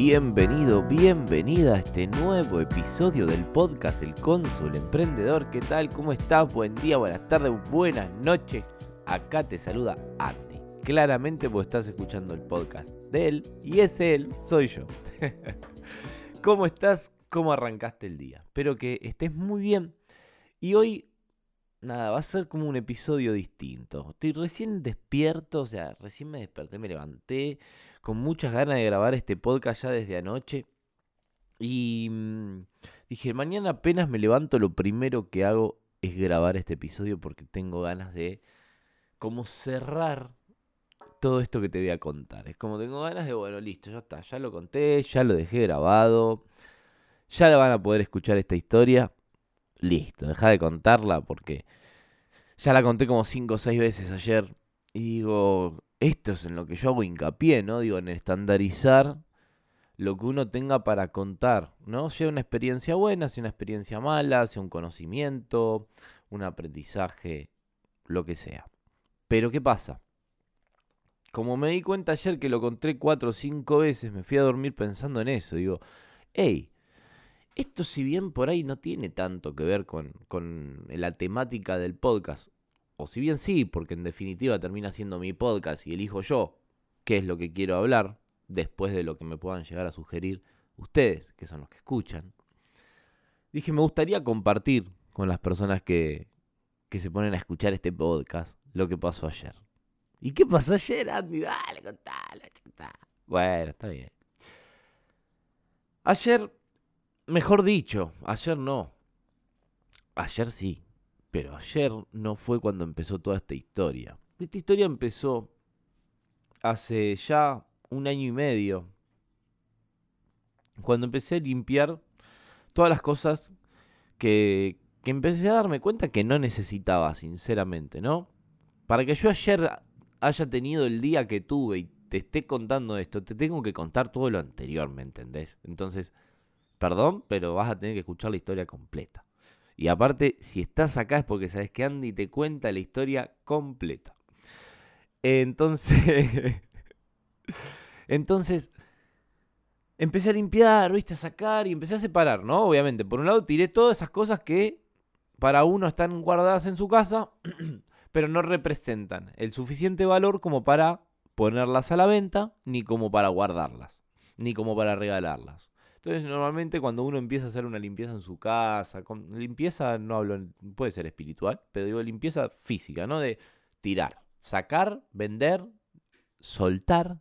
Bienvenido, bienvenida a este nuevo episodio del podcast El Cónsul Emprendedor. ¿Qué tal? ¿Cómo estás? Buen día, buenas tardes, buenas noches. Acá te saluda Andy. Claramente porque estás escuchando el podcast de él y ese él soy yo. ¿Cómo estás? ¿Cómo arrancaste el día? Espero que estés muy bien. Y hoy, nada, va a ser como un episodio distinto. Estoy recién despierto, o sea, recién me desperté, me levanté con muchas ganas de grabar este podcast ya desde anoche. Y mm, dije, mañana apenas me levanto, lo primero que hago es grabar este episodio porque tengo ganas de como cerrar todo esto que te voy a contar. Es como tengo ganas de, bueno, listo, ya está, ya lo conté, ya lo dejé grabado, ya la van a poder escuchar esta historia. Listo, deja de contarla porque ya la conté como 5 o 6 veces ayer. Y digo, esto es en lo que yo hago hincapié, ¿no? Digo, en estandarizar lo que uno tenga para contar, ¿no? Sea una experiencia buena, sea una experiencia mala, sea un conocimiento, un aprendizaje, lo que sea. Pero ¿qué pasa? Como me di cuenta ayer que lo conté cuatro o cinco veces, me fui a dormir pensando en eso. Digo, hey, esto si bien por ahí no tiene tanto que ver con, con la temática del podcast, o si bien sí, porque en definitiva termina siendo mi podcast y elijo yo qué es lo que quiero hablar, después de lo que me puedan llegar a sugerir ustedes, que son los que escuchan, dije, me gustaría compartir con las personas que, que se ponen a escuchar este podcast lo que pasó ayer. ¿Y qué pasó ayer, Andy? Dale, contalo, contalo. Bueno, está bien. Ayer, mejor dicho, ayer no. Ayer sí. Pero ayer no fue cuando empezó toda esta historia. Esta historia empezó hace ya un año y medio. Cuando empecé a limpiar todas las cosas que, que empecé a darme cuenta que no necesitaba, sinceramente, ¿no? Para que yo ayer haya tenido el día que tuve y te esté contando esto, te tengo que contar todo lo anterior, ¿me entendés? Entonces, perdón, pero vas a tener que escuchar la historia completa. Y aparte, si estás acá es porque sabes que Andy te cuenta la historia completa. Entonces, entonces, empecé a limpiar, viste, a sacar y empecé a separar, ¿no? Obviamente, por un lado tiré todas esas cosas que para uno están guardadas en su casa, pero no representan el suficiente valor como para ponerlas a la venta, ni como para guardarlas, ni como para regalarlas. Entonces, normalmente cuando uno empieza a hacer una limpieza en su casa, con limpieza no hablo, puede ser espiritual, pero digo limpieza física, ¿no? De tirar, sacar, vender, soltar,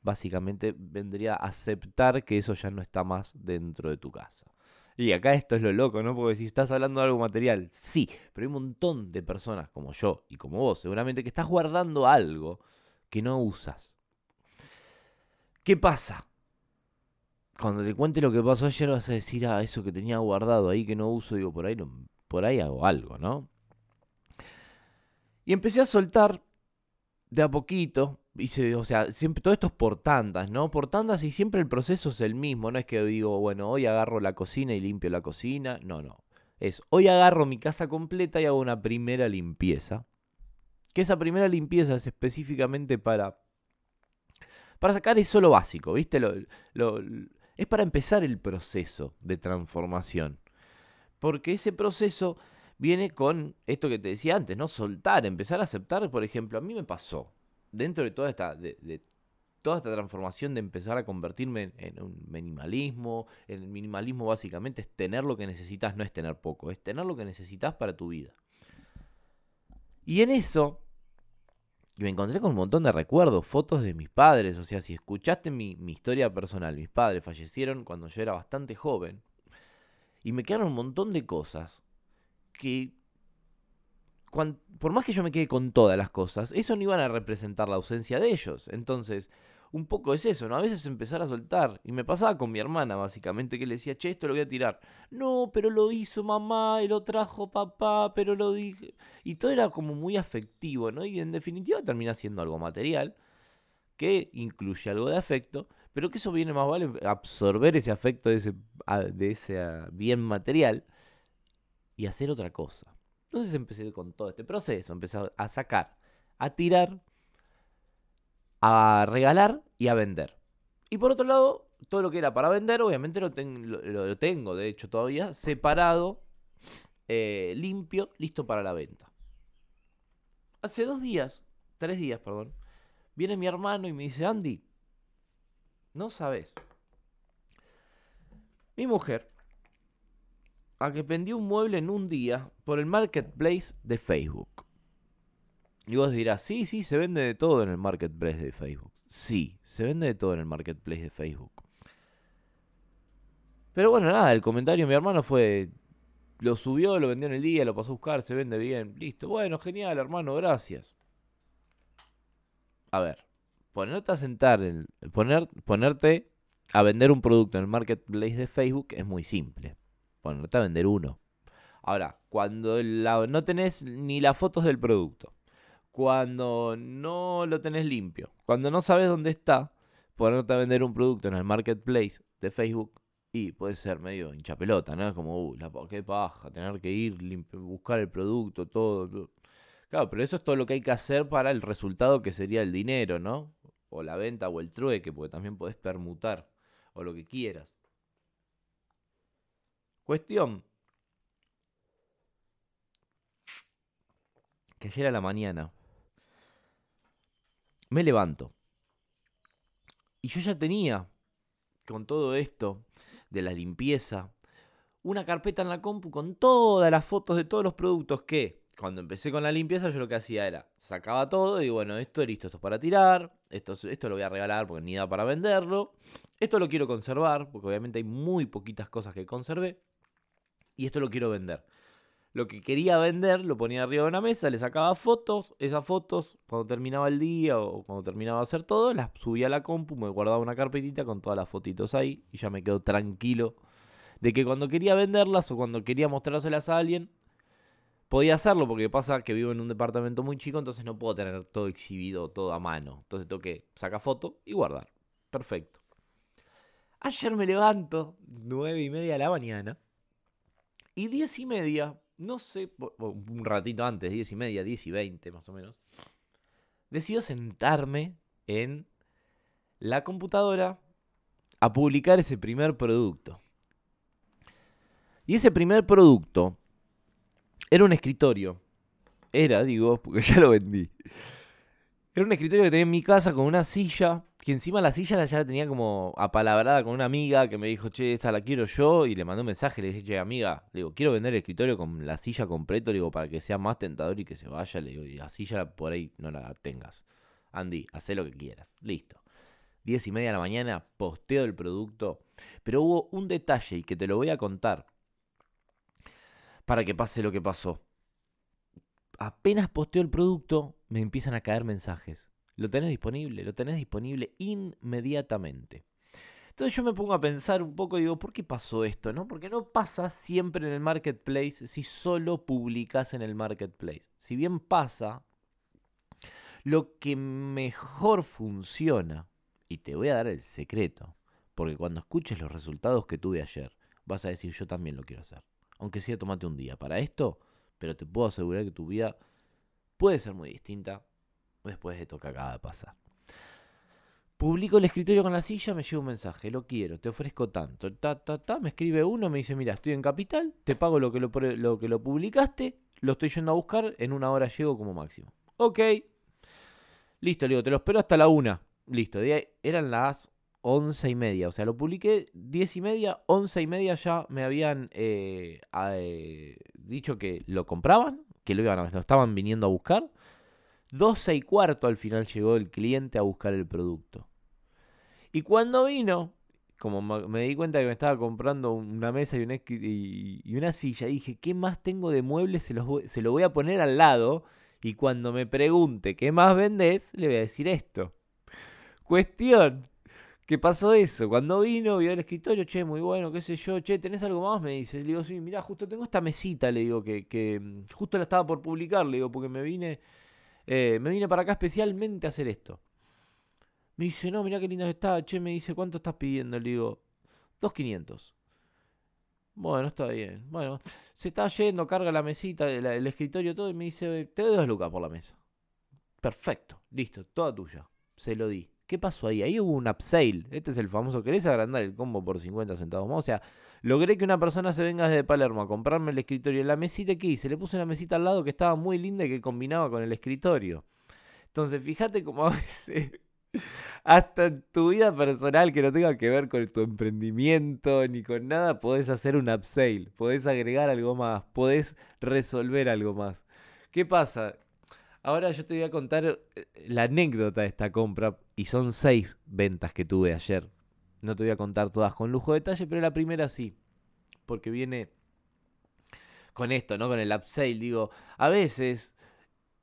básicamente vendría a aceptar que eso ya no está más dentro de tu casa. Y acá esto es lo loco, ¿no? Porque si estás hablando de algo material, sí, pero hay un montón de personas como yo y como vos, seguramente que estás guardando algo que no usas. ¿Qué pasa? Cuando te cuente lo que pasó ayer vas a decir, ah, eso que tenía guardado ahí que no uso, digo, por ahí, no, por ahí hago algo, ¿no? Y empecé a soltar de a poquito, hice, o sea, siempre, todo esto es por tandas, ¿no? Por tandas y siempre el proceso es el mismo, no es que digo, bueno, hoy agarro la cocina y limpio la cocina, no, no. Es, hoy agarro mi casa completa y hago una primera limpieza. Que esa primera limpieza es específicamente para para sacar eso lo básico, ¿viste? Lo, es para empezar el proceso de transformación. Porque ese proceso viene con esto que te decía antes, ¿no? Soltar, empezar a aceptar, por ejemplo, a mí me pasó, dentro de toda esta, de, toda esta transformación de empezar a convertirme en, un minimalismo, el minimalismo básicamente es tener lo que necesitas, no es tener poco, es tener lo que necesitas para tu vida. Y en eso y me encontré con un montón de recuerdos, fotos de mis padres. O sea, si escuchaste mi, historia personal, mis padres fallecieron cuando yo era bastante joven. Y me quedaron un montón de cosas que, por más que yo me quede con todas las cosas, eso no iban a representar la ausencia de ellos. Entonces, un poco es eso, ¿no? A veces empezar a soltar. Y me pasaba con mi hermana, básicamente, que le decía, che, esto lo voy a tirar. No, pero lo hizo mamá, y lo trajo papá, pero lo dije. Y todo era como muy afectivo, ¿no? Y en definitiva termina siendo algo material, que incluye algo de afecto, pero que eso viene más vale absorber ese afecto de ese, de ese bien material y hacer otra cosa. Entonces empecé con todo este proceso, empecé a sacar, a tirar a regalar y a vender. Y por otro lado, todo lo que era para vender, obviamente lo, lo, tengo, de hecho, todavía separado, eh, limpio, listo para la venta. Hace dos días, tres días, perdón, viene mi hermano y me dice, Andy, no sabes. Mi mujer, a que vendió un mueble en un día por el marketplace de Facebook. Y vos dirás, sí, sí, se vende de todo en el marketplace de Facebook. Sí, se vende de todo en el marketplace de Facebook. Pero bueno, nada, el comentario de mi hermano fue, lo subió, lo vendió en el día, lo pasó a buscar, se vende bien, listo. Bueno, genial, hermano, gracias. A ver, ponerte a sentar, el, poner, ponerte a vender un producto en el marketplace de Facebook es muy simple. Ponerte a vender uno. Ahora, cuando no tenés ni las fotos del producto, cuando no lo tenés limpio, cuando no sabes dónde está, ponerte a vender un producto en el marketplace de Facebook y puede ser medio hincha pelota, ¿no? Como, uh, la, qué paja, tener que ir, buscar el producto, todo, Claro, pero eso es todo lo que hay que hacer para el resultado que sería el dinero, ¿no? O la venta o el trueque, porque también podés permutar, o lo que quieras. Cuestión. Que ayer a la mañana me levanto. Y yo ya tenía, con todo esto de la limpieza, una carpeta en la compu con todas las fotos de todos los productos que, cuando empecé con la limpieza, yo lo que hacía era, sacaba todo y bueno, esto es listo, esto es para tirar, esto, esto lo voy a regalar porque ni da para venderlo, esto lo quiero conservar, porque obviamente hay muy poquitas cosas que conservé, y esto lo quiero vender lo que quería vender lo ponía arriba de una mesa, le sacaba fotos, esas fotos cuando terminaba el día o cuando terminaba de hacer todo, las subía a la compu, me guardaba una carpetita con todas las fotitos ahí y ya me quedo tranquilo de que cuando quería venderlas o cuando quería mostrárselas a alguien, podía hacerlo porque pasa que vivo en un departamento muy chico, entonces no puedo tener todo exhibido, todo a mano. Entonces tengo que sacar foto y guardar. Perfecto. Ayer me levanto, nueve y media de la mañana, y diez y media no sé, un ratito antes, 10 y media, 10 y 20 más o menos, decido sentarme en la computadora a publicar ese primer producto. Y ese primer producto era un escritorio. Era, digo, porque ya lo vendí. Era un escritorio que tenía en mi casa con una silla que encima la silla ya la tenía como apalabrada con una amiga que me dijo, che, esta la quiero yo, y le mandó un mensaje, le dije, che, amiga, le digo, quiero vender el escritorio con la silla completa, le digo, para que sea más tentador y que se vaya, le digo, y la silla por ahí no la tengas. Andy, haz lo que quieras. Listo. Diez y media de la mañana, posteo el producto, pero hubo un detalle y que te lo voy a contar para que pase lo que pasó. Apenas posteo el producto, me empiezan a caer mensajes lo tenés disponible, lo tenés disponible inmediatamente. Entonces yo me pongo a pensar un poco y digo, ¿por qué pasó esto? ¿No? Porque no pasa siempre en el marketplace si solo publicas en el marketplace. Si bien pasa, lo que mejor funciona, y te voy a dar el secreto, porque cuando escuches los resultados que tuve ayer, vas a decir, yo también lo quiero hacer. Aunque sea tomate un día para esto, pero te puedo asegurar que tu vida puede ser muy distinta después de esto que acaba de pasar. Publico el escritorio con la silla, me llega un mensaje, lo quiero, te ofrezco tanto. Ta, ta, ta, me escribe uno, me dice, mira, estoy en Capital, te pago lo que lo, que lo publicaste, lo estoy yendo a buscar, en una hora llego como máximo. Ok. Listo, le digo, te lo espero hasta la una. Listo, eran las once y media. O sea, lo publiqué diez y media, once y media ya me habían eh, eh, dicho que lo compraban, que lo, iban a, lo estaban viniendo a buscar. 12 y cuarto al final llegó el cliente a buscar el producto. Y cuando vino, como me di cuenta que me estaba comprando una mesa y una, silla, dije, ¿qué más tengo de muebles? Se, se lo voy a poner al lado y cuando me pregunte qué más vendés, le voy a decir esto. Cuestión. ¿Qué pasó eso? Cuando vino, vio el escritorio, che, muy bueno, qué sé yo, che, ¿tenés algo más? Me dice. Le digo, sí, mirá, justo tengo esta mesita, le digo, que, que mm, justo la estaba por publicar, le digo, porque me vine, eh, me vine para acá especialmente a hacer esto. Me dice, no, mirá qué linda está, che, me dice, ¿cuánto estás pidiendo? Le digo, 2.500. Bueno, está bien. Bueno, se está yendo, carga la mesita, el, escritorio, todo, y me dice, te doy dos lucas por la mesa. Perfecto, listo, toda tuya. Se lo di. ¿Qué pasó ahí? Ahí hubo un upsale. Este es el famoso, ¿querés agrandar el combo por 50 centavos más? O sea, logré que una persona se venga desde Palermo a comprarme el escritorio. La mesita que hice, le puse una mesita al lado que estaba muy linda y que combinaba con el escritorio. Entonces, fíjate cómo a veces, hasta en tu vida personal que no tenga que ver con tu emprendimiento ni con nada, podés hacer un upsale, podés agregar algo más, podés resolver algo más. ¿Qué pasa? Ahora yo te voy a contar eh, la anécdota de esta compra. Y son seis ventas que tuve ayer. No te voy a contar todas con lujo de detalle, pero la primera sí. Porque viene con esto, ¿no? Con el upsale. Digo, a veces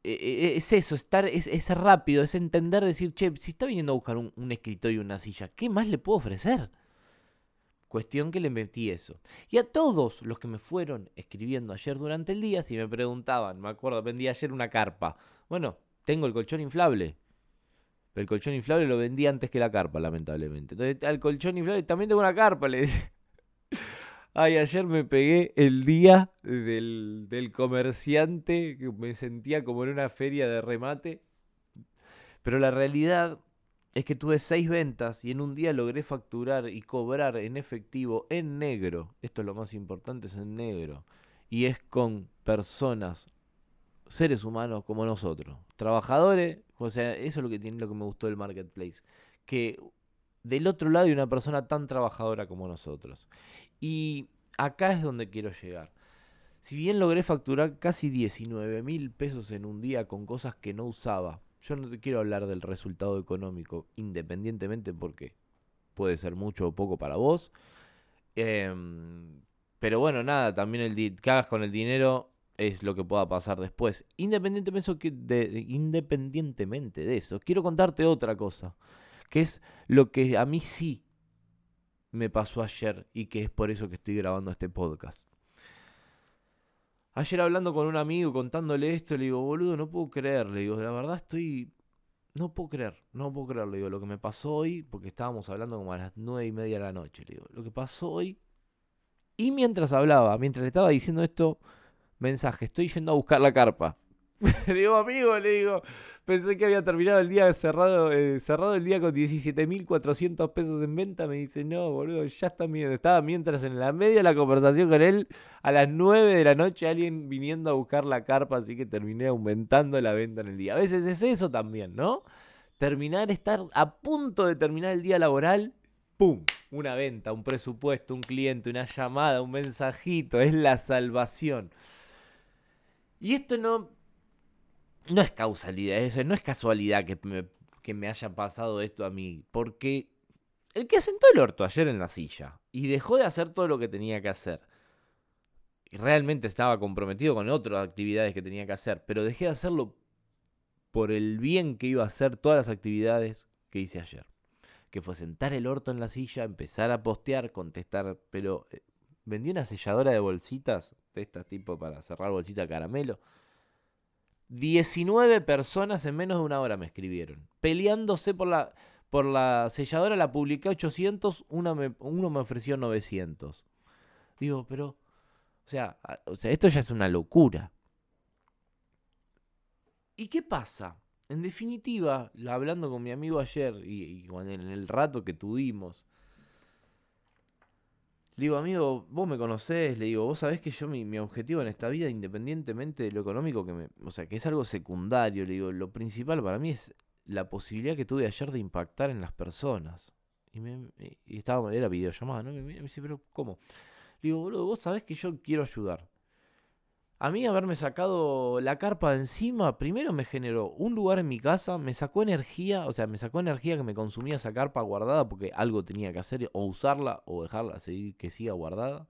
eh, eh, es eso, estar, es, es, rápido, es entender, decir, che, si está viniendo a buscar un, un escritorio y una silla, ¿qué más le puedo ofrecer? Cuestión que le metí eso. Y a todos los que me fueron escribiendo ayer durante el día, si me preguntaban, me acuerdo, vendí ayer una carpa. Bueno, tengo el colchón inflable. Pero el colchón inflable lo vendí antes que la carpa, lamentablemente. Entonces, al colchón inflable también tengo una carpa, le. Ay, ayer me pegué el día del, del comerciante, que me sentía como en una feria de remate. Pero la realidad es que tuve seis ventas y en un día logré facturar y cobrar en efectivo en negro. Esto es lo más importante, es en negro. Y es con personas, seres humanos como nosotros. Trabajadores, o sea, eso es lo que tiene lo que me gustó del marketplace. Que del otro lado hay una persona tan trabajadora como nosotros. Y acá es donde quiero llegar. Si bien logré facturar casi 19 mil pesos en un día con cosas que no usaba, yo no te quiero hablar del resultado económico, independientemente porque puede ser mucho o poco para vos. Em, pero bueno, nada, también el que hagas con el dinero es lo que pueda pasar después. Independientemente de, independientemente de eso, quiero contarte otra cosa, que es lo que a mí sí me pasó ayer y que es por eso que estoy grabando este podcast. Ayer hablando con un amigo, contándole esto, le digo, boludo, no puedo creer. Le digo, la verdad estoy. No puedo creer, no puedo creer. Le digo, lo que me pasó hoy, porque estábamos hablando como a las nueve y media de la noche. Le digo, lo que pasó hoy. Y mientras hablaba, mientras le estaba diciendo esto, mensaje, estoy yendo a buscar la carpa. Le digo, amigo, le digo, pensé que había terminado el día cerrado, eh, cerrado el día con 17.400 pesos en venta. Me dice, no, boludo, ya está bien. Estaba mientras en la media de la conversación con él, a las 9 de la noche, alguien viniendo a buscar la carpa, así que terminé aumentando la venta en el día. A veces es eso también, ¿no? Terminar, estar a punto de terminar el día laboral, ¡pum! Una venta, un presupuesto, un cliente, una llamada, un mensajito, es la salvación. Y esto no no es causalidad, eso, no es casualidad que me, que me haya pasado esto a mí, porque el que sentó el orto ayer en la silla y dejó de hacer todo lo que tenía que hacer, y realmente estaba comprometido con otras actividades que tenía que hacer, pero dejé de hacerlo por el bien que iba a hacer todas las actividades que hice ayer. Que fue sentar el orto en la silla, empezar a postear, contestar, pero eh, vendí una selladora de bolsitas, de estas tipo para cerrar bolsita de caramelo 19 personas en menos de una hora me escribieron. Peleándose por la, por la selladora, la publiqué 800, uno me, ofreció 900. Digo, pero, o sea, o sea, esto ya es una locura. ¿Y qué pasa? En definitiva, hablando con mi amigo ayer y, y en el rato que tuvimos, le digo, amigo, vos me conocés, le digo, vos sabés que yo mi, objetivo en esta vida, independientemente de lo económico, que me, o sea, que es algo secundario, le digo, lo principal para mí es la posibilidad que tuve ayer de impactar en las personas. Y, me, y estaba, era videollamada, ¿no? me dice, pero ¿cómo? Le digo, boludo, vos sabés que yo quiero ayudar. A mí haberme sacado la carpa de encima, primero me generó un lugar en mi casa, me sacó energía, o sea, me sacó energía que me consumía esa carpa guardada porque algo tenía que hacer, o usarla o dejarla seguir que siga guardada.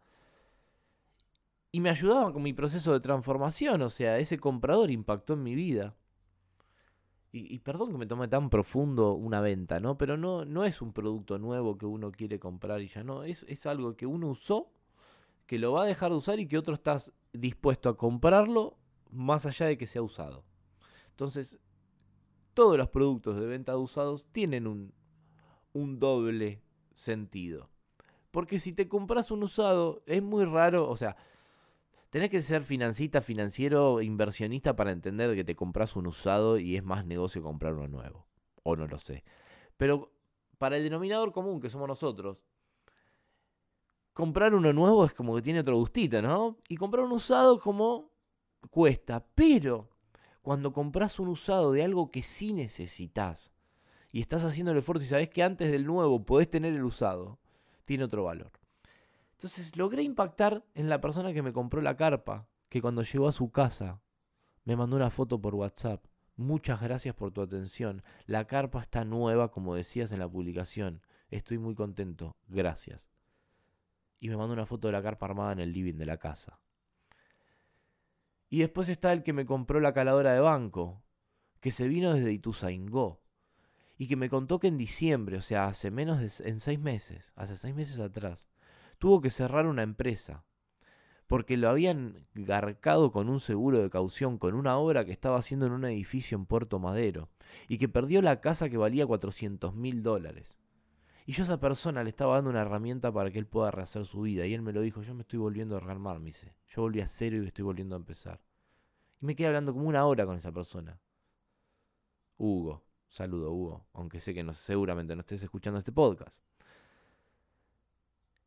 Y me ayudaba con mi proceso de transformación, o sea, ese comprador impactó en mi vida. y, perdón que me tome tan profundo una venta, ¿no? Pero no, no es un producto nuevo que uno quiere comprar y ya no, es, es algo que uno usó, que lo va a dejar de usar y que otro está dispuesto a comprarlo más allá de que sea usado. Entonces, todos los productos de venta de usados tienen un, un doble sentido. Porque si te compras un usado, es muy raro, o sea, tenés que ser financista, financiero, inversionista para entender que te compras un usado y es más negocio comprar uno nuevo. O no lo sé. Pero para el denominador común que somos nosotros, comprar uno nuevo es como que tiene otro gustito, ¿no? Y comprar un usado como cuesta. Pero cuando compras un usado de algo que sí necesitas y estás haciendo el esfuerzo y sabes que antes del nuevo podés tener el usado, tiene otro valor. Entonces logré impactar en la persona que me compró la carpa, que cuando llegó a su casa me mandó una foto por WhatsApp. Muchas gracias por tu atención. La carpa está nueva, como decías en la publicación. Estoy muy contento. Gracias. Y me mandó una foto de la carpa armada en el living de la casa. Y después está el que me compró la caladora de banco, que se vino desde Ituzaingó. Y que me contó que en diciembre, o sea, hace menos de en seis meses, hace seis meses atrás, tuvo que cerrar una empresa porque lo habían garcado con un seguro de caución, con una obra que estaba haciendo en un edificio en Puerto Madero, y que perdió la casa que valía 400 mil dólares. Y yo a esa persona le estaba dando una herramienta para que él pueda rehacer su vida, y él me lo dijo, yo me estoy volviendo a rearmar, me dice, yo volví a cero y estoy volviendo a empezar. Y me quedé hablando como una hora con esa persona. Hugo, saludo Hugo, aunque sé que no, seguramente no estés escuchando este podcast.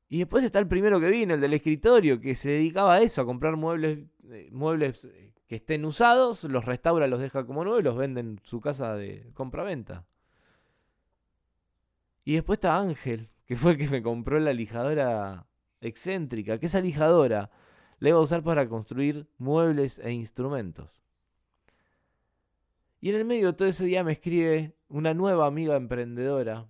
Y después está el primero que vino, el del escritorio, que se dedicaba a eso, a comprar muebles, eh, muebles eh, que estén usados, los restaura, los deja como nuevos y los vende en su casa de compra-venta. Y después está Ángel, que fue el que me compró la lijadora excéntrica, que esa lijadora la iba a usar para construir muebles e instrumentos. Y en el medio de todo ese día me escribe una nueva amiga emprendedora,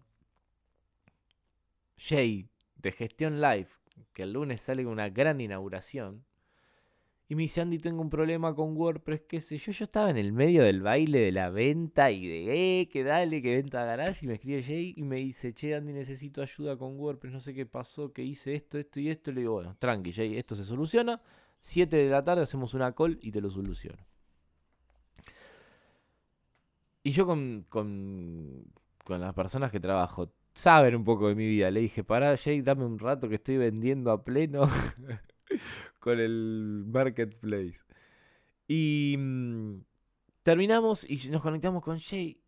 Jay, de Gestión Live, que el lunes sale con una gran inauguración. Y me dice, Andy, tengo un problema con WordPress, qué sé yo. Yo estaba en el medio del baile de la venta y de, eh, que dale, que venta garage. Y me escribe Jay y me dice, che, Andy, necesito ayuda con WordPress, no sé qué pasó, que hice esto, esto y esto. le digo, bueno, tranqui, Jay, esto se soluciona. 7 de la tarde hacemos una call y te lo soluciono. Y yo con, con, con las personas que trabajo, saben un poco de mi vida. Le dije, pará, Jake, dame un rato que estoy vendiendo a pleno con el marketplace. Y mm, terminamos y nos conectamos con Jay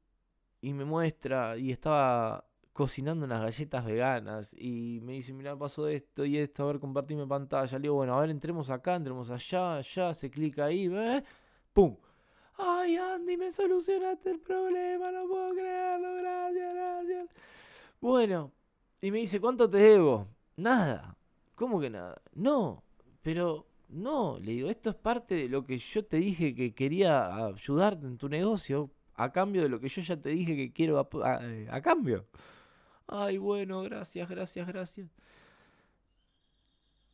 y me muestra y estaba cocinando unas galletas veganas y me dice, mira, pasó esto y esto, a ver, compartime pantalla. Le digo, bueno, a ver, entremos acá, entremos allá, allá, se clica ahí, ¿ves? ¡pum! Ay, Andy, me solucionaste el problema, no puedo creerlo, gracias, gracias. Bueno, y me dice, ¿cuánto te debo? Nada. ¿Cómo que nada? No, pero no, le digo, esto es parte de lo que yo te dije que quería ayudarte en tu negocio a cambio de lo que yo ya te dije que quiero a, eh, cambio. Ay, bueno, gracias, gracias, gracias.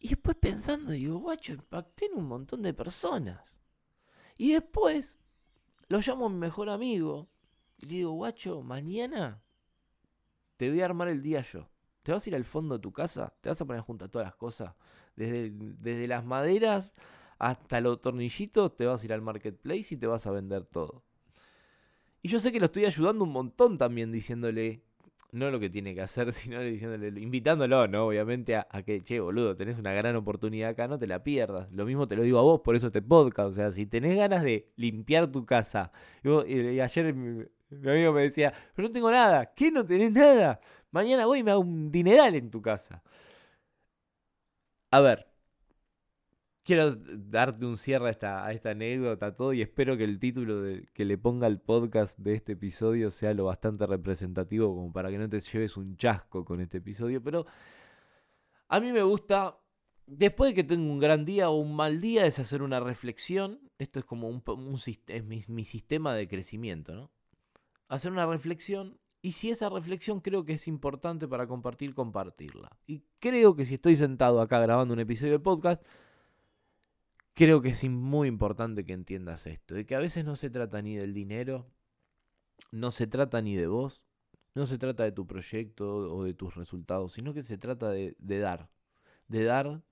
Y después pensando, digo, guacho, impacté en un montón de personas. Y después lo llamo a mi mejor amigo. Y le digo, guacho, mañana te voy a armar el día yo. Te vas a ir al fondo de tu casa, te vas a poner junto a todas las cosas. Desde, desde las maderas hasta los tornillitos, te vas a ir al marketplace y te vas a vender todo. Y yo sé que lo estoy ayudando un montón también diciéndole, no lo que tiene que hacer, sino diciéndole, invitándolo, ¿no? Obviamente a, que, che, boludo, tenés una gran oportunidad acá, no te la pierdas. Lo mismo te lo digo a vos, por eso te podcast. O sea, si tenés ganas de limpiar tu casa, y ayer mi amigo me decía, pero no tengo nada. ¿Qué no tenés nada? Mañana voy y me hago un dineral en tu casa. A ver, quiero darte un cierre a esta, a anécdota todo y espero que el título que le ponga al podcast de este episodio sea lo bastante representativo como para que no te lleves un chasco con este episodio. Pero a mí me gusta, después de que tengo un gran día o un mal día, es hacer una reflexión. Esto es como un, es mi, mi sistema de crecimiento, ¿no? hacer una reflexión y si esa reflexión creo que es importante para compartir, compartirla. Y creo que si estoy sentado acá grabando un episodio de podcast, creo que es muy importante que entiendas esto, de que a veces no se trata ni del dinero, no se trata ni de vos, no se trata de tu proyecto o de tus resultados, sino que se trata de, de dar, de dar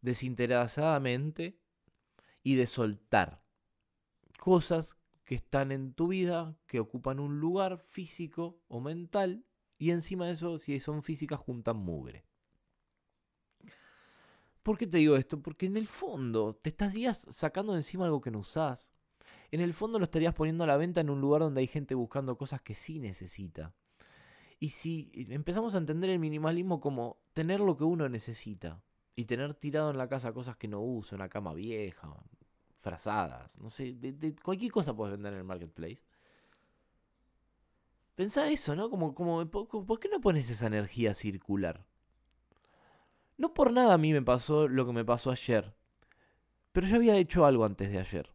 desinteresadamente y de soltar cosas que están en tu vida, que ocupan un lugar físico o mental, y encima de eso, si son físicas, juntan mugre. ¿Por qué te digo esto? Porque en el fondo te estarías sacando de encima algo que no usás. En el fondo lo estarías poniendo a la venta en un lugar donde hay gente buscando cosas que sí necesita. Y si empezamos a entender el minimalismo como tener lo que uno necesita y tener tirado en la casa cosas que no uso, una cama vieja, frazadas, no sé, de, cualquier cosa puedes vender en el marketplace. Pensá eso, ¿no? Como, como, ¿por qué no pones esa energía circular? No por nada a mí me pasó lo que me pasó ayer. Pero yo había hecho algo antes de ayer.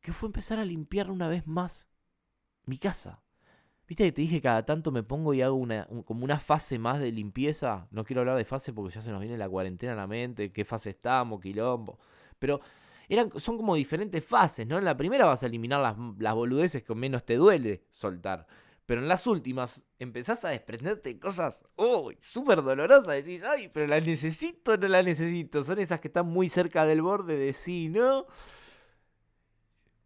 Que fue empezar a limpiar una vez más mi casa. Viste que te dije cada tanto me pongo y hago una, como una fase más de limpieza. No quiero hablar de fase porque ya se nos viene la cuarentena a la mente, qué fase estamos, quilombo. Pero eran, son como diferentes fases, ¿no? En la primera vas a eliminar las, las boludeces que menos te duele soltar. Pero en las últimas empezás a desprenderte de cosas, uy, súper dolorosas. Decís, ay, pero la necesito no la necesito. Son esas que están muy cerca del borde de sí, ¿no?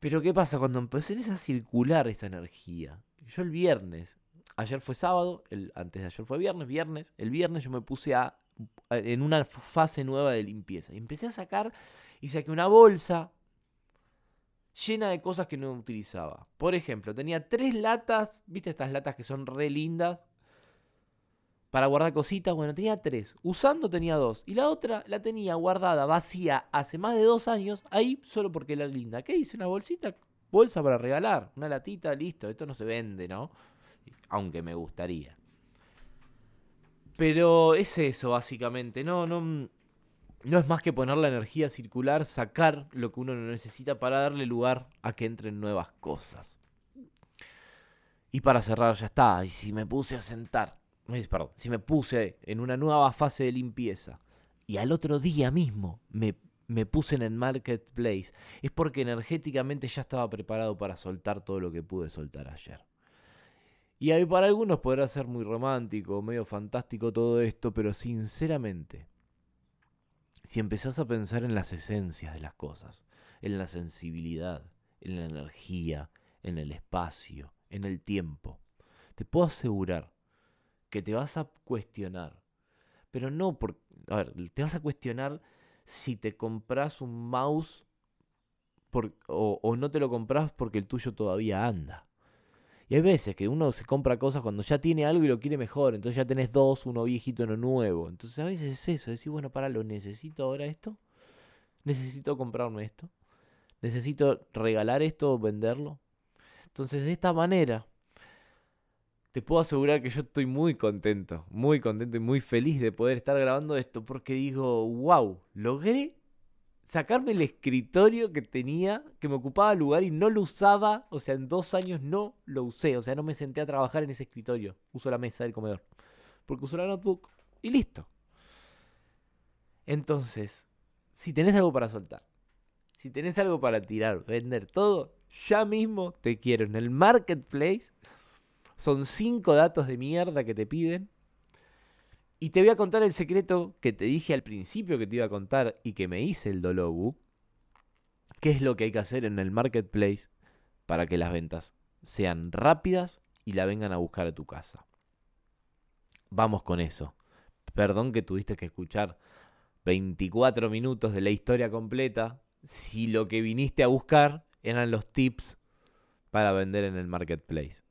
Pero ¿qué pasa cuando empecé a circular esa energía? Yo el viernes, ayer fue sábado, el, antes de ayer fue viernes, viernes, el viernes yo me puse a, en una fase nueva de limpieza. Y empecé a sacar y saqué una bolsa llena de cosas que no utilizaba. Por ejemplo, tenía tres latas, ¿viste estas latas que son re lindas? Para guardar cositas, bueno, tenía tres. Usando tenía dos. Y la otra la tenía guardada, vacía, hace más de dos años, ahí solo porque era linda. ¿Qué hice? Una bolsita, bolsa para regalar. Una latita, listo. Esto no se vende, ¿no? Aunque me gustaría. Pero es eso, básicamente. No, no no es más que poner la energía circular, sacar lo que uno no necesita para darle lugar a que entren nuevas cosas. Y para cerrar ya está, y si me puse a sentar, perdón, si me puse en una nueva fase de limpieza y al otro día mismo me, me puse en el marketplace, es porque energéticamente ya estaba preparado para soltar todo lo que pude soltar ayer. Y para algunos podrá ser muy romántico, medio fantástico todo esto, pero sinceramente, si empezás a pensar en las esencias de las cosas, en la sensibilidad, en la energía, en el espacio, en el tiempo, te puedo asegurar que te vas a cuestionar. Pero no por... A ver, te vas a cuestionar si te compras un mouse o, o no te lo compras porque el tuyo todavía anda. Y hay veces que uno se compra cosas cuando ya tiene algo y lo quiere mejor. Entonces ya tenés dos, uno viejito, uno nuevo. Entonces a veces es eso, decir, bueno, para, ¿lo necesito ahora esto? ¿Necesito comprarme esto? ¿Necesito regalar esto o venderlo? Entonces de esta manera, te puedo asegurar que yo estoy muy contento, muy contento y muy feliz de poder estar grabando esto porque digo, wow, logré sacarme el escritorio que tenía, que me ocupaba lugar y no lo usaba. O sea, en dos años no lo usé. O sea, no me senté a trabajar en ese escritorio. Uso la mesa del comedor. Porque uso la notebook y listo. Entonces, si tenés algo para soltar, si tenés algo para tirar, vender todo, ya mismo te quiero en el marketplace. Son cinco datos de mierda que te piden y te voy a contar el secreto que te dije al principio que te iba a contar y que me hice el Dologu. ¿Qué es lo que hay que hacer en el marketplace para que las ventas sean rápidas y la vengan a buscar a tu casa? Vamos con eso. Perdón que tuviste que escuchar 24 minutos de la historia completa si lo que viniste a buscar eran los tips para vender en el marketplace.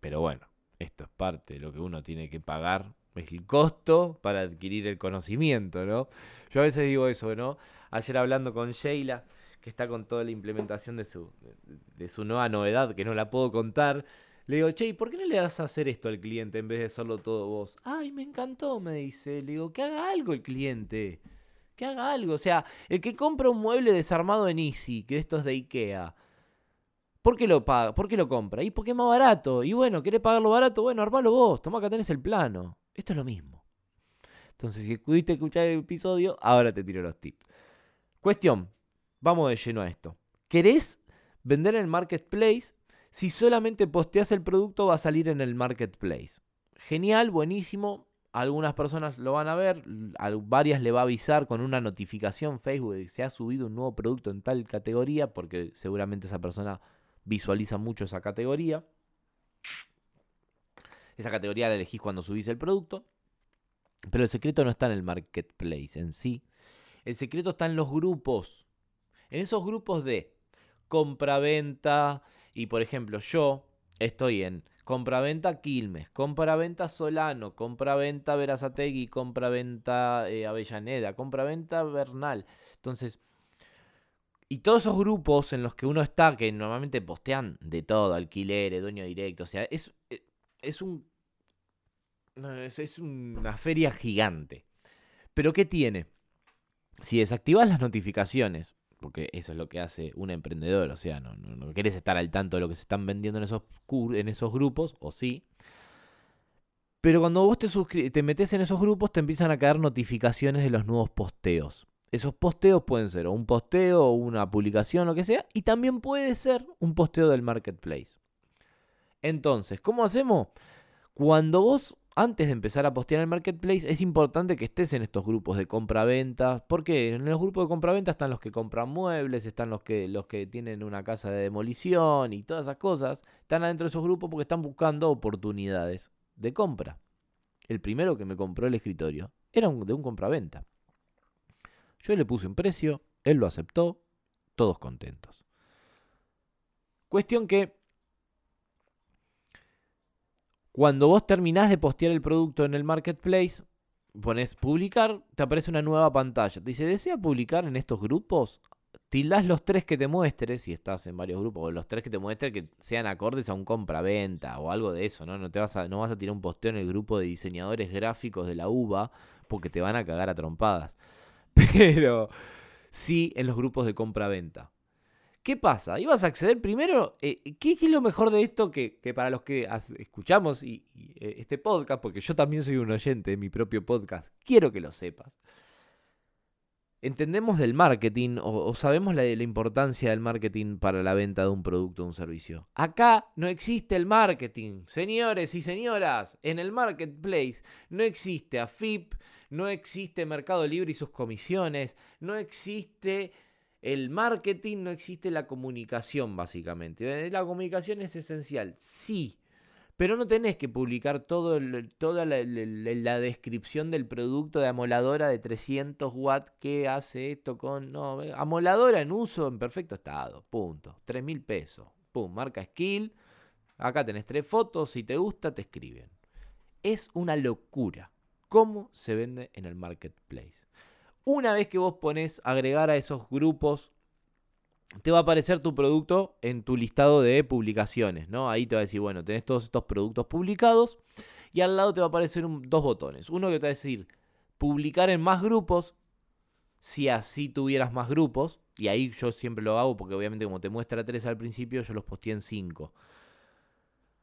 Pero bueno, esto es parte de lo que uno tiene que pagar, es el costo para adquirir el conocimiento, ¿no? Yo a veces digo eso, ¿no? Ayer hablando con Sheila, que está con toda la implementación de su, de, su nueva novedad, que no la puedo contar, le digo, che, ¿por qué no le das a hacer esto al cliente en vez de hacerlo todo vos? Ay, me encantó, me dice. Le digo, que haga algo el cliente. Que haga algo. O sea, el que compra un mueble desarmado en Easy, que esto es de Ikea, ¿Por qué lo paga? ¿Por qué lo compra? Y porque es más barato. Y bueno, ¿querés pagarlo barato? Bueno, armalo vos. Toma acá tenés el plano. Esto es lo mismo. Entonces, si pudiste escuchar el episodio, ahora te tiro los tips. Cuestión. Vamos de lleno a esto. ¿Querés vender en el marketplace. Si solamente posteas el producto va a salir en el marketplace. Genial, buenísimo. Algunas personas lo van a ver, varias le va a avisar con una notificación Facebook de que se ha subido un nuevo producto en tal categoría, porque seguramente esa persona visualiza mucho esa categoría. Esa categoría la elegís cuando subís el producto. Pero el secreto no está en el marketplace en sí. El secreto está en los grupos. En esos grupos de compra-venta. Y por ejemplo, yo estoy en compra-venta Quilmes, compra-venta Solano, compra-venta Verazategui, compra-venta eh, Avellaneda, compra-venta Bernal. Entonces, y todos esos grupos en los que uno está, que normalmente postean de todo, alquileres, dueño directo, o sea, es, eh, es un es, una feria gigante. Pero ¿qué tiene? Si desactivas las notificaciones, porque eso es lo que hace un emprendedor, o sea, no, no, querés estar al tanto de lo que se están vendiendo en esos, en esos grupos, o sí. Pero cuando vos te, te metes en esos grupos, te empiezan a caer notificaciones de los nuevos posteos. Esos posteos pueden ser un posteo, o una publicación, lo que sea, y también puede ser un posteo del marketplace. Entonces, ¿cómo hacemos? Cuando vos antes de empezar a postear en el marketplace, es importante que estés en estos grupos de compra-venta. Porque en los grupos de compra-venta están los que compran muebles, están los que, los que tienen una casa de demolición y todas esas cosas. Están adentro de esos grupos porque están buscando oportunidades de compra. El primero que me compró el escritorio era de un compra-venta. Yo le puse un precio, él lo aceptó, todos contentos. Cuestión que cuando vos terminás de postear el producto en el marketplace, pones publicar, te aparece una nueva pantalla. Te dice, ¿desea publicar en estos grupos? Tildás los tres que te muestres, si estás en varios grupos, o los tres que te muestres que sean acordes a un compra-venta o algo de eso, ¿no? Te vas a, no vas a tirar un posteo en el grupo de diseñadores gráficos de la UBA porque te van a cagar a trompadas. Pero sí en los grupos de compra-venta. ¿Qué pasa? ¿Ibas a acceder primero? Eh, ¿qué, es lo mejor de esto que, para los que escuchamos y, eh, este podcast, porque yo también soy un oyente de mi propio podcast, quiero que lo sepas? Entendemos del marketing o, sabemos la, la, importancia del marketing para la venta de un producto o un servicio. Acá no existe el marketing. Señores y señoras, en el marketplace no existe AFIP, no existe Mercado Libre y sus comisiones, no existe el marketing no existe la comunicación, básicamente. Eh, la comunicación es esencial, sí. Pero no tenés que publicar todo toda la, descripción del producto de amoladora de 300 watts que hace esto con... No, eh, amoladora en uso en perfecto estado. Punto. 3 mil pesos. Pum, marca skill. Acá tenés tres fotos. Si te gusta, te escriben. Es una locura cómo se vende en el marketplace. Una vez que vos pones agregar a esos grupos, te va a aparecer tu producto en tu listado de publicaciones, ¿no? Ahí te va a decir, bueno, tenés todos estos productos publicados y al lado te va a aparecer dos botones. Uno que te va a decir publicar en más grupos, si así tuvieras más grupos, y ahí yo siempre lo hago porque obviamente como te muestra tres al principio, yo los posteé en cinco.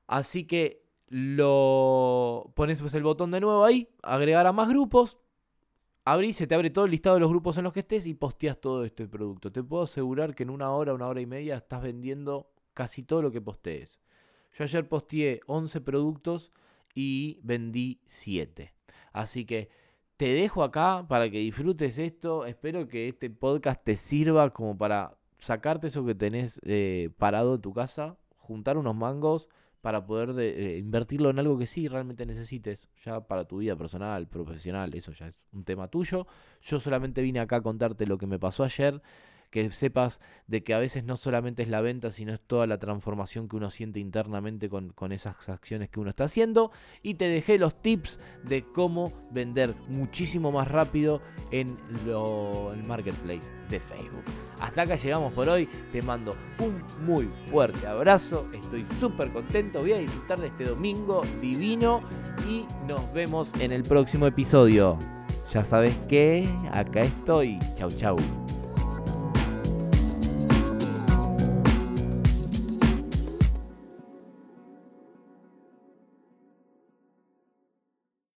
Así que lo pones pues, el botón de nuevo ahí, agregar a más grupos, abrís, se te abre todo el listado de los grupos en los que estés y posteas todo este producto. Te puedo asegurar que en una hora, una hora y media estás vendiendo casi todo lo que postees. Yo ayer posteé 11 productos y vendí 7. Así que te dejo acá para que disfrutes esto. Espero que este podcast te sirva como para sacarte eso que tenés eh, parado en tu casa, juntar unos mangos para poder de, eh, invertirlo en algo que sí realmente necesites, ya para tu vida personal, profesional, eso ya es un tema tuyo. Yo solamente vine acá a contarte lo que me pasó ayer que sepas de que a veces no solamente es la venta, sino es toda la transformación que uno siente internamente con, esas acciones que uno está haciendo. Y te dejé los tips de cómo vender muchísimo más rápido en el marketplace de Facebook. Hasta acá llegamos por hoy. Te mando un muy fuerte abrazo. Estoy súper contento. Voy a disfrutar de este domingo divino. Y nos vemos en el próximo episodio. Ya sabes que acá estoy. Chau, chau.